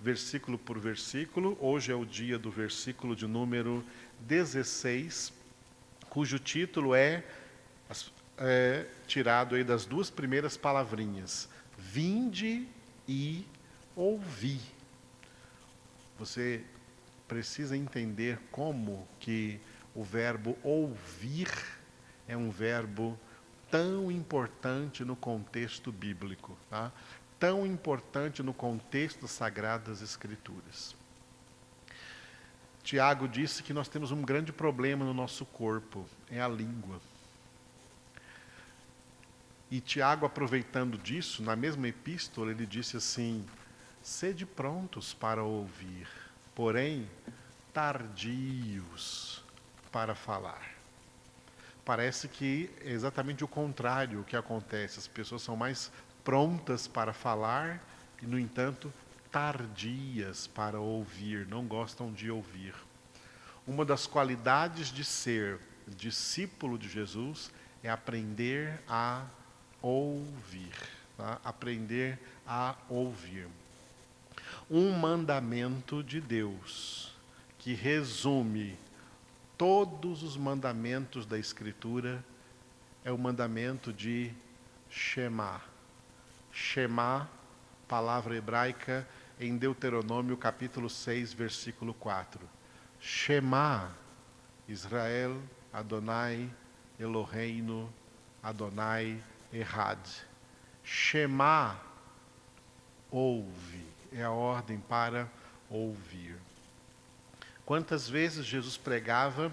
versículo por versículo. Hoje é o dia do versículo de número 16, cujo título é, é tirado aí das duas primeiras palavrinhas: Vinde e ouvi. Você precisa entender como que o verbo ouvir é um verbo tão importante no contexto bíblico, tá? Tão importante no contexto das Sagradas Escrituras. Tiago disse que nós temos um grande problema no nosso corpo, é a língua. E Tiago, aproveitando disso, na mesma epístola, ele disse assim: sede prontos para ouvir, porém tardios para falar. Parece que é exatamente o contrário o que acontece. As pessoas são mais prontas para falar e, no entanto, tardias para ouvir, não gostam de ouvir. Uma das qualidades de ser discípulo de Jesus é aprender a ouvir. Tá? Aprender a ouvir. Um mandamento de Deus que resume todos os mandamentos da Escritura é o mandamento de Shema. Shema, palavra hebraica em Deuteronômio capítulo 6, versículo 4. Shema, Israel, Adonai, Eloheinu, Adonai, Errad. Shema, ouve, é a ordem para ouvir. Quantas vezes Jesus pregava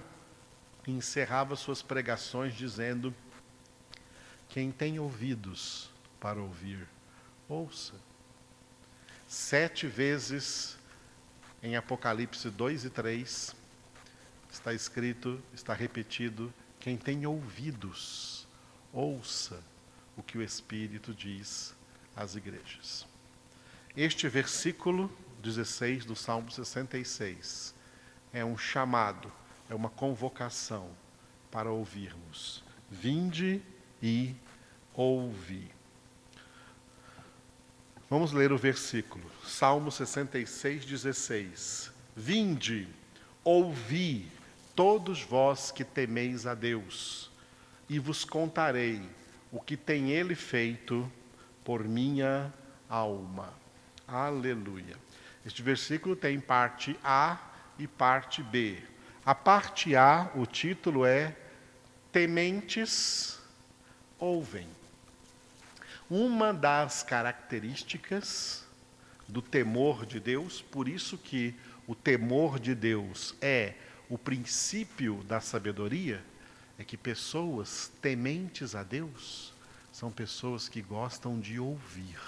e encerrava suas pregações dizendo: Quem tem ouvidos para ouvir, ouça. Sete vezes em Apocalipse 2 e 3 está escrito, está repetido: Quem tem ouvidos, ouça o que o Espírito diz às igrejas. Este versículo 16 do Salmo 66 é um chamado, é uma convocação para ouvirmos. Vinde e ouvi. Vamos ler o versículo. Salmo 66, 16. Vinde, ouvi, todos vós que temeis a Deus, e vos contarei o que tem Ele feito por minha alma. Aleluia. Este versículo tem parte A e parte B. A parte A, o título é Tementes ouvem. Uma das características do temor de Deus, por isso que o temor de Deus é o princípio da sabedoria, é que pessoas tementes a Deus são pessoas que gostam de ouvir.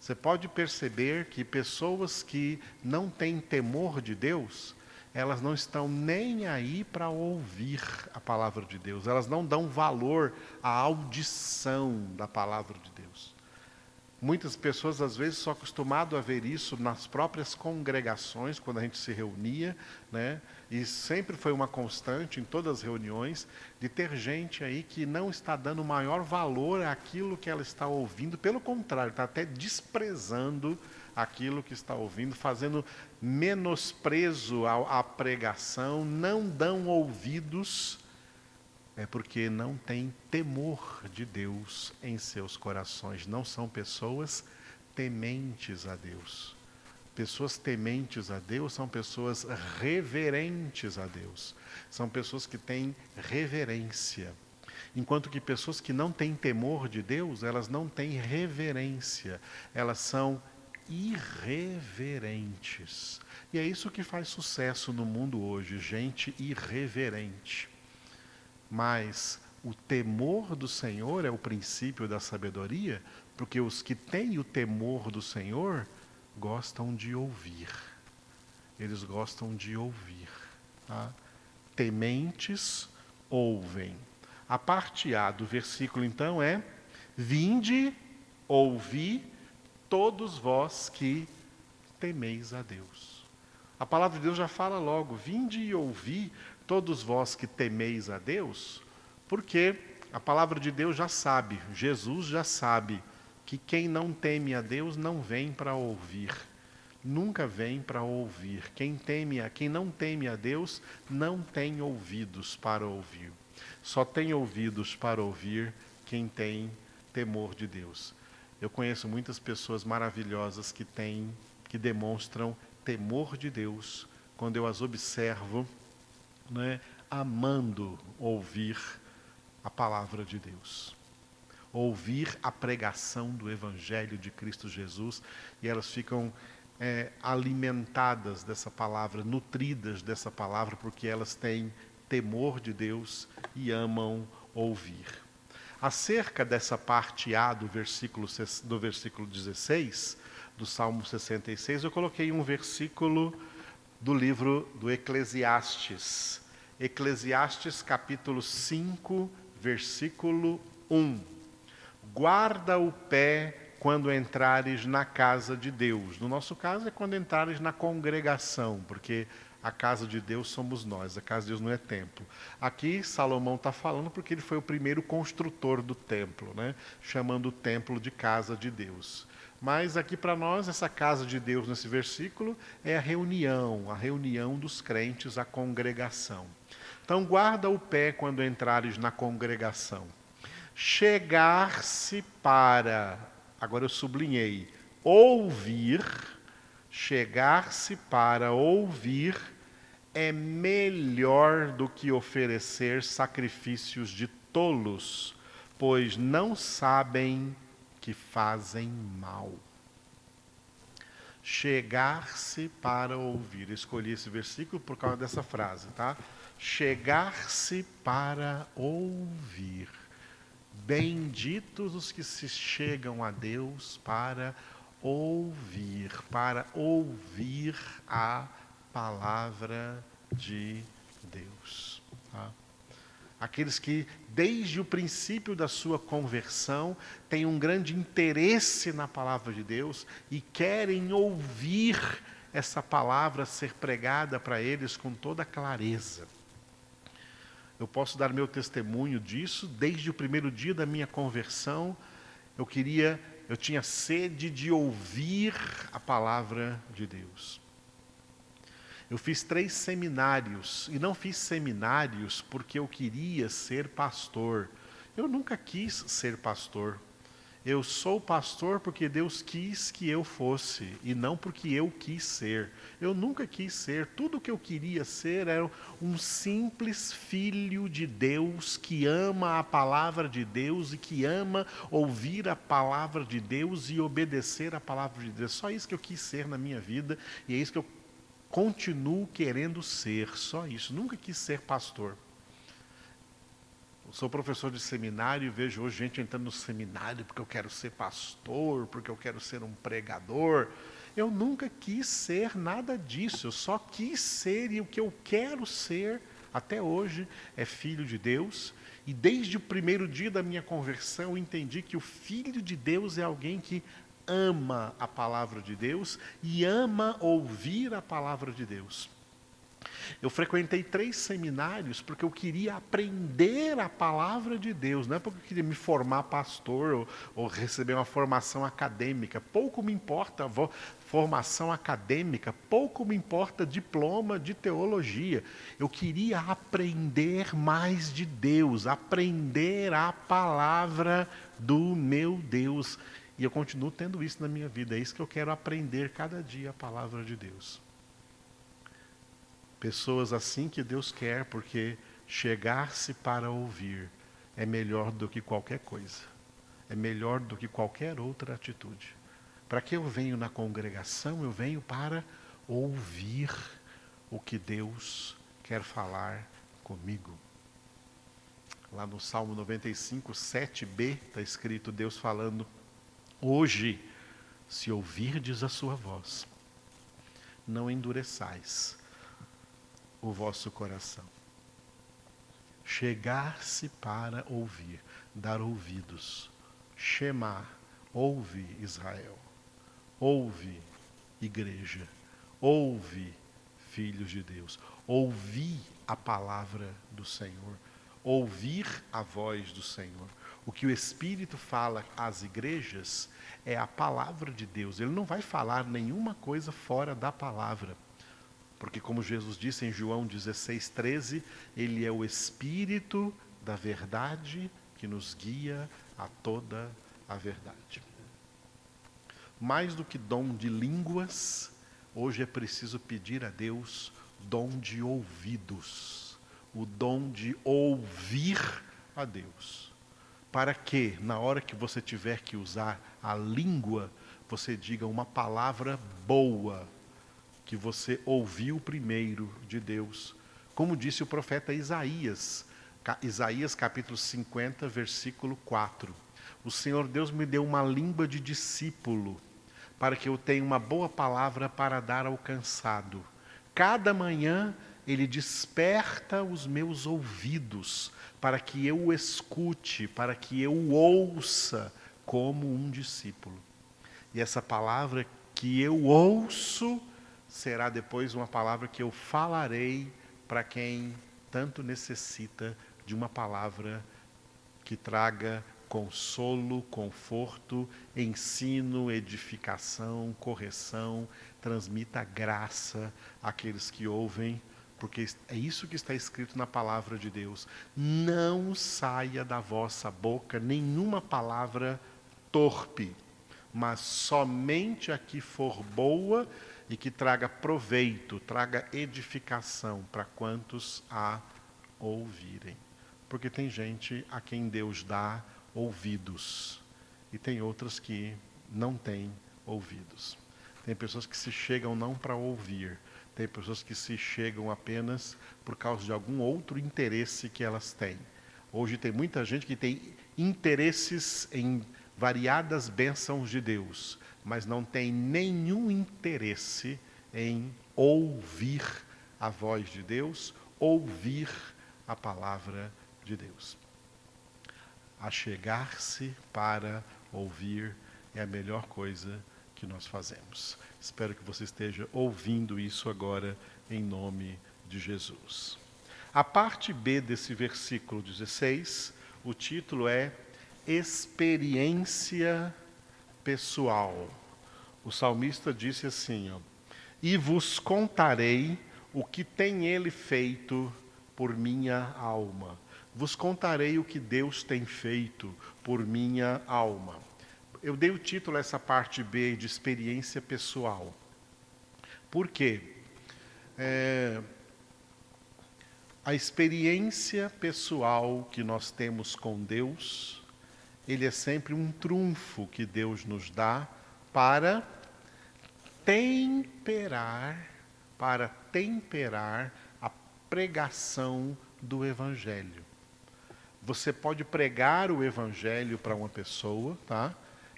Você pode perceber que pessoas que não têm temor de Deus, elas não estão nem aí para ouvir a palavra de Deus, elas não dão valor à audição da palavra de Deus. Muitas pessoas, às vezes, são acostumadas a ver isso nas próprias congregações, quando a gente se reunia, né? e sempre foi uma constante em todas as reuniões, de ter gente aí que não está dando maior valor àquilo que ela está ouvindo, pelo contrário, está até desprezando aquilo que está ouvindo, fazendo menosprezo à, pregação, não dão ouvidos, é porque não tem temor de Deus em seus corações, não são pessoas tementes a Deus. Pessoas tementes a Deus são pessoas reverentes a Deus. São pessoas que têm reverência. Enquanto que pessoas que não têm temor de Deus, elas não têm reverência. Elas são irreverentes. E é isso que faz sucesso no mundo hoje, gente irreverente. Mas o temor do Senhor é o princípio da sabedoria, porque os que têm o temor do Senhor gostam de ouvir. Eles gostam de ouvir. Tá? Tementes ouvem. A parte A do versículo, então, é: Vinde, ouvi, todos vós que temeis a Deus. A palavra de Deus já fala logo: Vinde e ouvi, todos vós que temeis a Deus, porque a palavra de Deus já sabe, Jesus já sabe que quem não teme a Deus não vem para ouvir, nunca vem para ouvir. Quem teme a quem não teme a Deus não tem ouvidos para ouvir. Só tem ouvidos para ouvir quem tem temor de Deus. Eu conheço muitas pessoas maravilhosas que têm, que demonstram temor de Deus quando eu as observo, né, amando ouvir a palavra de Deus. Ouvir a pregação do Evangelho de Cristo Jesus e elas ficam é, alimentadas dessa palavra, nutridas dessa palavra, porque elas têm temor de Deus e amam ouvir. Acerca dessa parte A do versículo, do versículo 16, do Salmo 66, eu coloquei um versículo do livro do Eclesiastes. Eclesiastes capítulo 5, versículo 1. Guarda o pé quando entrares na casa de Deus. No nosso caso é quando entrares na congregação, porque a casa de Deus somos nós, a casa de Deus não é templo. Aqui Salomão está falando porque ele foi o primeiro construtor do templo, né? chamando o templo de casa de Deus. Mas aqui para nós, essa casa de Deus nesse versículo é a reunião, a reunião dos crentes, a congregação. Então, guarda o pé quando entrares na congregação. Chegar-se para, agora eu sublinhei, ouvir, chegar-se para ouvir é melhor do que oferecer sacrifícios de tolos, pois não sabem que fazem mal. Chegar-se para ouvir. Escolhi esse versículo por causa dessa frase, tá? Chegar-se para ouvir. Benditos os que se chegam a Deus para ouvir, para ouvir a palavra de Deus. Tá? Aqueles que, desde o princípio da sua conversão, têm um grande interesse na palavra de Deus e querem ouvir essa palavra ser pregada para eles com toda clareza. Eu posso dar meu testemunho disso, desde o primeiro dia da minha conversão, eu queria, eu tinha sede de ouvir a palavra de Deus. Eu fiz três seminários, e não fiz seminários porque eu queria ser pastor. Eu nunca quis ser pastor. Eu sou pastor porque Deus quis que eu fosse, e não porque eu quis ser. Eu nunca quis ser. Tudo que eu queria ser era um simples filho de Deus que ama a palavra de Deus e que ama ouvir a palavra de Deus e obedecer a palavra de Deus. Só isso que eu quis ser na minha vida, e é isso que eu continuo querendo ser, só isso. Nunca quis ser pastor. Eu sou professor de seminário e vejo hoje gente entrando no seminário porque eu quero ser pastor, porque eu quero ser um pregador. Eu nunca quis ser nada disso, eu só quis ser e o que eu quero ser até hoje é filho de Deus. E desde o primeiro dia da minha conversão eu entendi que o filho de Deus é alguém que ama a palavra de Deus e ama ouvir a palavra de Deus. Eu frequentei três seminários porque eu queria aprender a palavra de Deus, não é porque eu queria me formar pastor ou, ou receber uma formação acadêmica. Pouco me importa a formação acadêmica, pouco me importa diploma de teologia. Eu queria aprender mais de Deus, aprender a palavra do meu Deus. E eu continuo tendo isso na minha vida. É isso que eu quero aprender cada dia a palavra de Deus. Pessoas assim que Deus quer, porque chegar-se para ouvir é melhor do que qualquer coisa. É melhor do que qualquer outra atitude. Para que eu venho na congregação? Eu venho para ouvir o que Deus quer falar comigo. Lá no Salmo 95, 7b, está escrito Deus falando Hoje, se ouvirdes a sua voz, não endureçais o vosso coração. Chegar-se para ouvir, dar ouvidos. Shema, ouve Israel. Ouve, igreja. Ouve, filhos de Deus. Ouvi a palavra do Senhor. Ouvir a voz do Senhor o que o Espírito fala às igrejas é a palavra de Deus. Ele não vai falar nenhuma coisa fora da palavra. Porque, como Jesus disse em João 16, 13, Ele é o Espírito da verdade que nos guia a toda a verdade. Mais do que dom de línguas, hoje é preciso pedir a Deus dom de ouvidos, o dom de ouvir a Deus. Para que, na hora que você tiver que usar a língua, você diga uma palavra boa que você ouviu primeiro de Deus. Como disse o profeta Isaías, Isaías capítulo 50, versículo 4. O Senhor Deus me deu uma língua de discípulo, para que eu tenha uma boa palavra para dar ao cansado. Cada manhã ele desperta os meus ouvidos, para que eu o escute, para que eu o ouça como um discípulo. E essa palavra que eu ouço, será depois uma palavra que eu falarei para quem tanto necessita de uma palavra que traga consolo, conforto, ensino, edificação, correção, transmita graça àqueles que ouvem, porque é isso que está escrito na palavra de Deus. Não saia da vossa boca nenhuma palavra torpe, mas somente a que for boa e que traga proveito, traga edificação para quantos a ouvirem. Porque tem gente a quem Deus dá ouvidos e tem outras que não têm ouvidos. Tem pessoas que se chegam não para ouvir, tem pessoas que se chegam apenas por causa de algum outro interesse que elas têm. Hoje tem muita gente que tem interesses em variadas bênçãos de Deus, mas não tem nenhum interesse em ouvir a voz de Deus, ouvir a palavra de Deus. Achegar-se para ouvir é a melhor coisa que nós fazemos. Espero que você esteja ouvindo isso agora em nome de Jesus. A parte B desse versículo 16, o título é Experiência pessoal. O salmista disse assim: ó, E vos contarei o que tem ele feito por minha alma. Vos contarei o que Deus tem feito por minha alma. Eu dei o título a essa parte B de experiência pessoal. Por quê? É, a experiência pessoal que nós temos com Deus ele é sempre um trunfo que Deus nos dá para temperar, para temperar a pregação do evangelho. Você pode pregar o evangelho para uma pessoa, tá?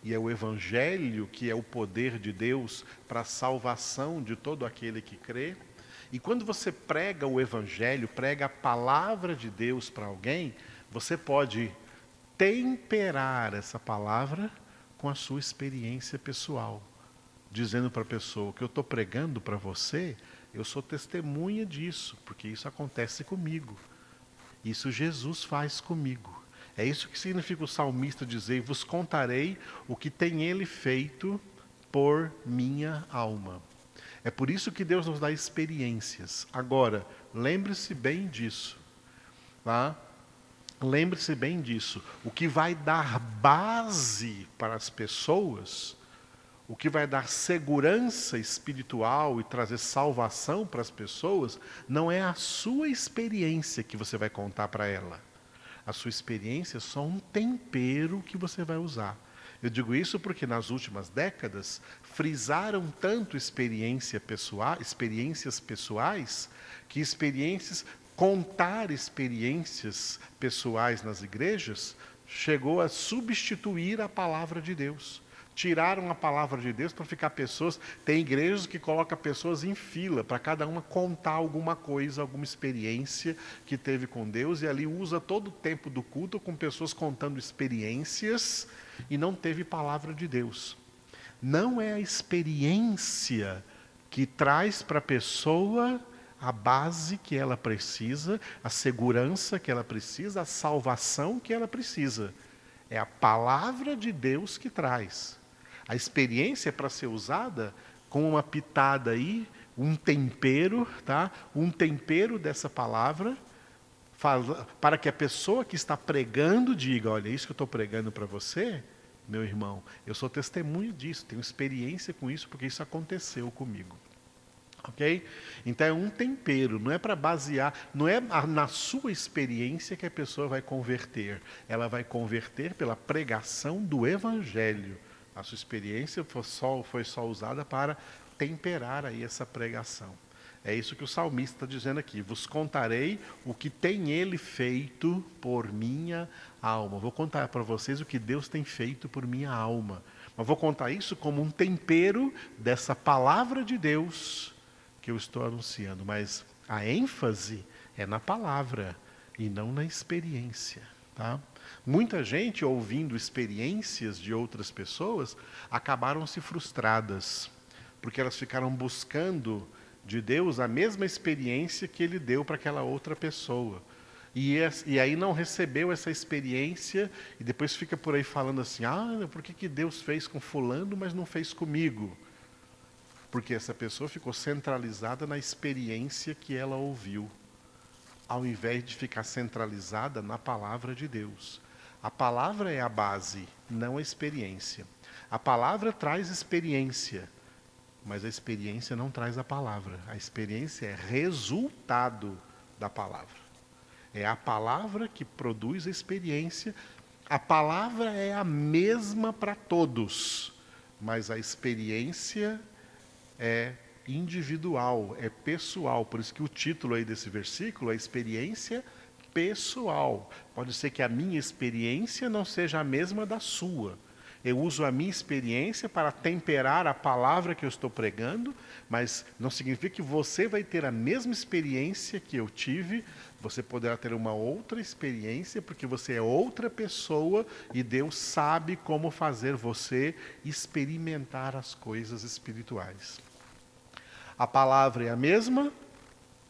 E é o evangelho que é o poder de Deus para a salvação de todo aquele que crê. E quando você prega o evangelho, prega a palavra de Deus para alguém, você pode temperar essa palavra com a sua experiência pessoal, dizendo para a pessoa que eu estou pregando para você, eu sou testemunha disso, porque isso acontece comigo. Isso Jesus faz comigo. É isso que significa o salmista dizer: Vos contarei o que tem ele feito por minha alma. É por isso que Deus nos dá experiências. Agora, lembre-se bem disso. Tá? Lembre-se bem disso. O que vai dar base para as pessoas, o que vai dar segurança espiritual e trazer salvação para as pessoas, não é a sua experiência que você vai contar para ela. A sua experiência é só um tempero que você vai usar. Eu digo isso porque nas últimas décadas frisaram tanto experiência pessoal, experiências pessoais que experiências contar experiências pessoais nas igrejas chegou a substituir a palavra de Deus. Tiraram a palavra de Deus para ficar pessoas. Tem igrejas que colocam pessoas em fila para cada uma contar alguma coisa, alguma experiência que teve com Deus, e ali usa todo o tempo do culto com pessoas contando experiências e não teve palavra de Deus. Não é a experiência que traz para a pessoa a base que ela precisa, a segurança que ela precisa, a salvação que ela precisa. É a palavra de Deus que traz. A experiência é para ser usada com uma pitada aí, um tempero, tá? Um tempero dessa palavra para que a pessoa que está pregando diga: olha, isso que eu estou pregando para você, meu irmão, eu sou testemunho disso, tenho experiência com isso, porque isso aconteceu comigo. Ok? Então é um tempero, não é para basear, não é na sua experiência que a pessoa vai converter, ela vai converter pela pregação do Evangelho. A sua experiência foi só, foi só usada para temperar aí essa pregação. É isso que o salmista está dizendo aqui. Vos contarei o que tem ele feito por minha alma. Vou contar para vocês o que Deus tem feito por minha alma. Mas vou contar isso como um tempero dessa palavra de Deus que eu estou anunciando. Mas a ênfase é na palavra e não na experiência. Tá? Muita gente, ouvindo experiências de outras pessoas, acabaram se frustradas, porque elas ficaram buscando de Deus a mesma experiência que ele deu para aquela outra pessoa. E, e, aí não recebeu essa experiência e depois fica por aí falando assim: ah, por que, que Deus fez com Fulano, mas não fez comigo? Porque essa pessoa ficou centralizada na experiência que ela ouviu, ao invés de ficar centralizada na palavra de Deus. A palavra é a base, não a experiência. A palavra traz experiência, mas a experiência não traz a palavra. A experiência é resultado da palavra. É a palavra que produz a experiência. A palavra é a mesma para todos, mas a experiência é individual, é pessoal. Por isso que o título aí desse versículo é experiência pessoal. Pode ser que a minha experiência não seja a mesma da sua eu uso a minha experiência para temperar a palavra que eu estou pregando, mas não significa que você vai ter a mesma experiência que eu tive, você poderá ter uma outra experiência, porque você é outra pessoa e Deus sabe como fazer você experimentar as coisas espirituais. A palavra é a mesma,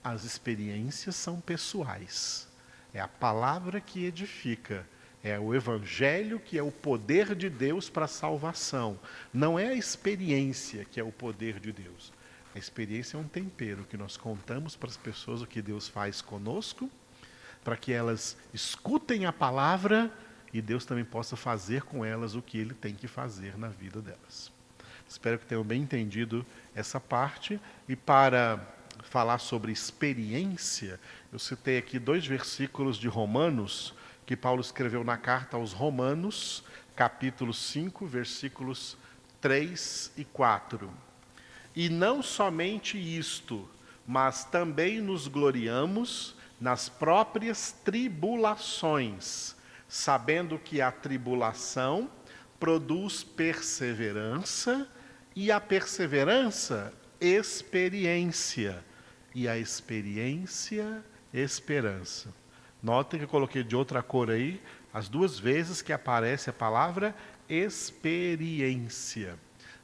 as experiências são pessoais. É a palavra que edifica é o Evangelho que é o poder de Deus para a salvação. Não é a experiência que é o poder de Deus. A experiência é um tempero que nós contamos para as pessoas o que Deus faz conosco, para que elas escutem a palavra e Deus também possa fazer com elas o que Ele tem que fazer na vida delas. Espero que tenham bem entendido essa parte. E para falar sobre experiência, eu citei aqui dois versículos de Romanos que Paulo escreveu na carta aos Romanos, capítulo 5, versículos 3 e 4. E não somente isto, mas também nos gloriamos nas próprias tribulações, sabendo que a tribulação produz perseverança, e a perseverança, experiência, e a experiência, esperança. Notem que eu coloquei de outra cor aí, as duas vezes que aparece a palavra experiência.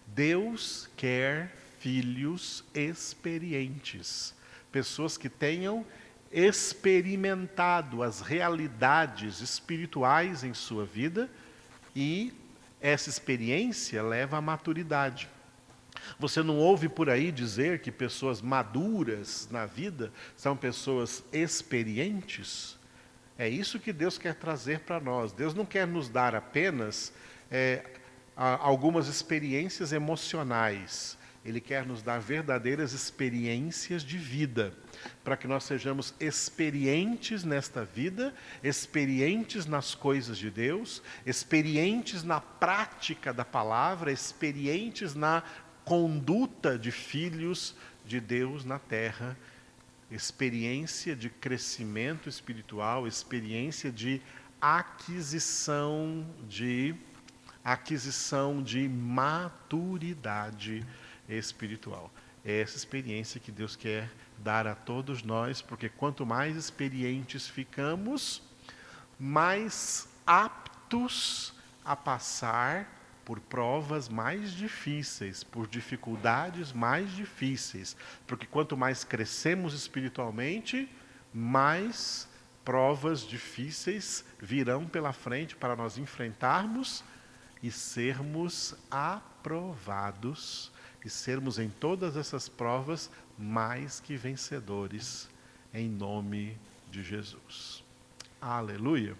Deus quer filhos experientes, pessoas que tenham experimentado as realidades espirituais em sua vida e essa experiência leva à maturidade. Você não ouve por aí dizer que pessoas maduras na vida são pessoas experientes? É isso que Deus quer trazer para nós. Deus não quer nos dar apenas é, algumas experiências emocionais. Ele quer nos dar verdadeiras experiências de vida, para que nós sejamos experientes nesta vida, experientes nas coisas de Deus, experientes na prática da palavra, experientes na conduta de filhos de Deus na terra experiência de crescimento espiritual, experiência de aquisição de aquisição de maturidade espiritual. É essa experiência que Deus quer dar a todos nós, porque quanto mais experientes ficamos, mais aptos a passar por provas mais difíceis, por dificuldades mais difíceis, porque quanto mais crescemos espiritualmente, mais provas difíceis virão pela frente para nós enfrentarmos e sermos aprovados e sermos em todas essas provas mais que vencedores, em nome de Jesus. Aleluia.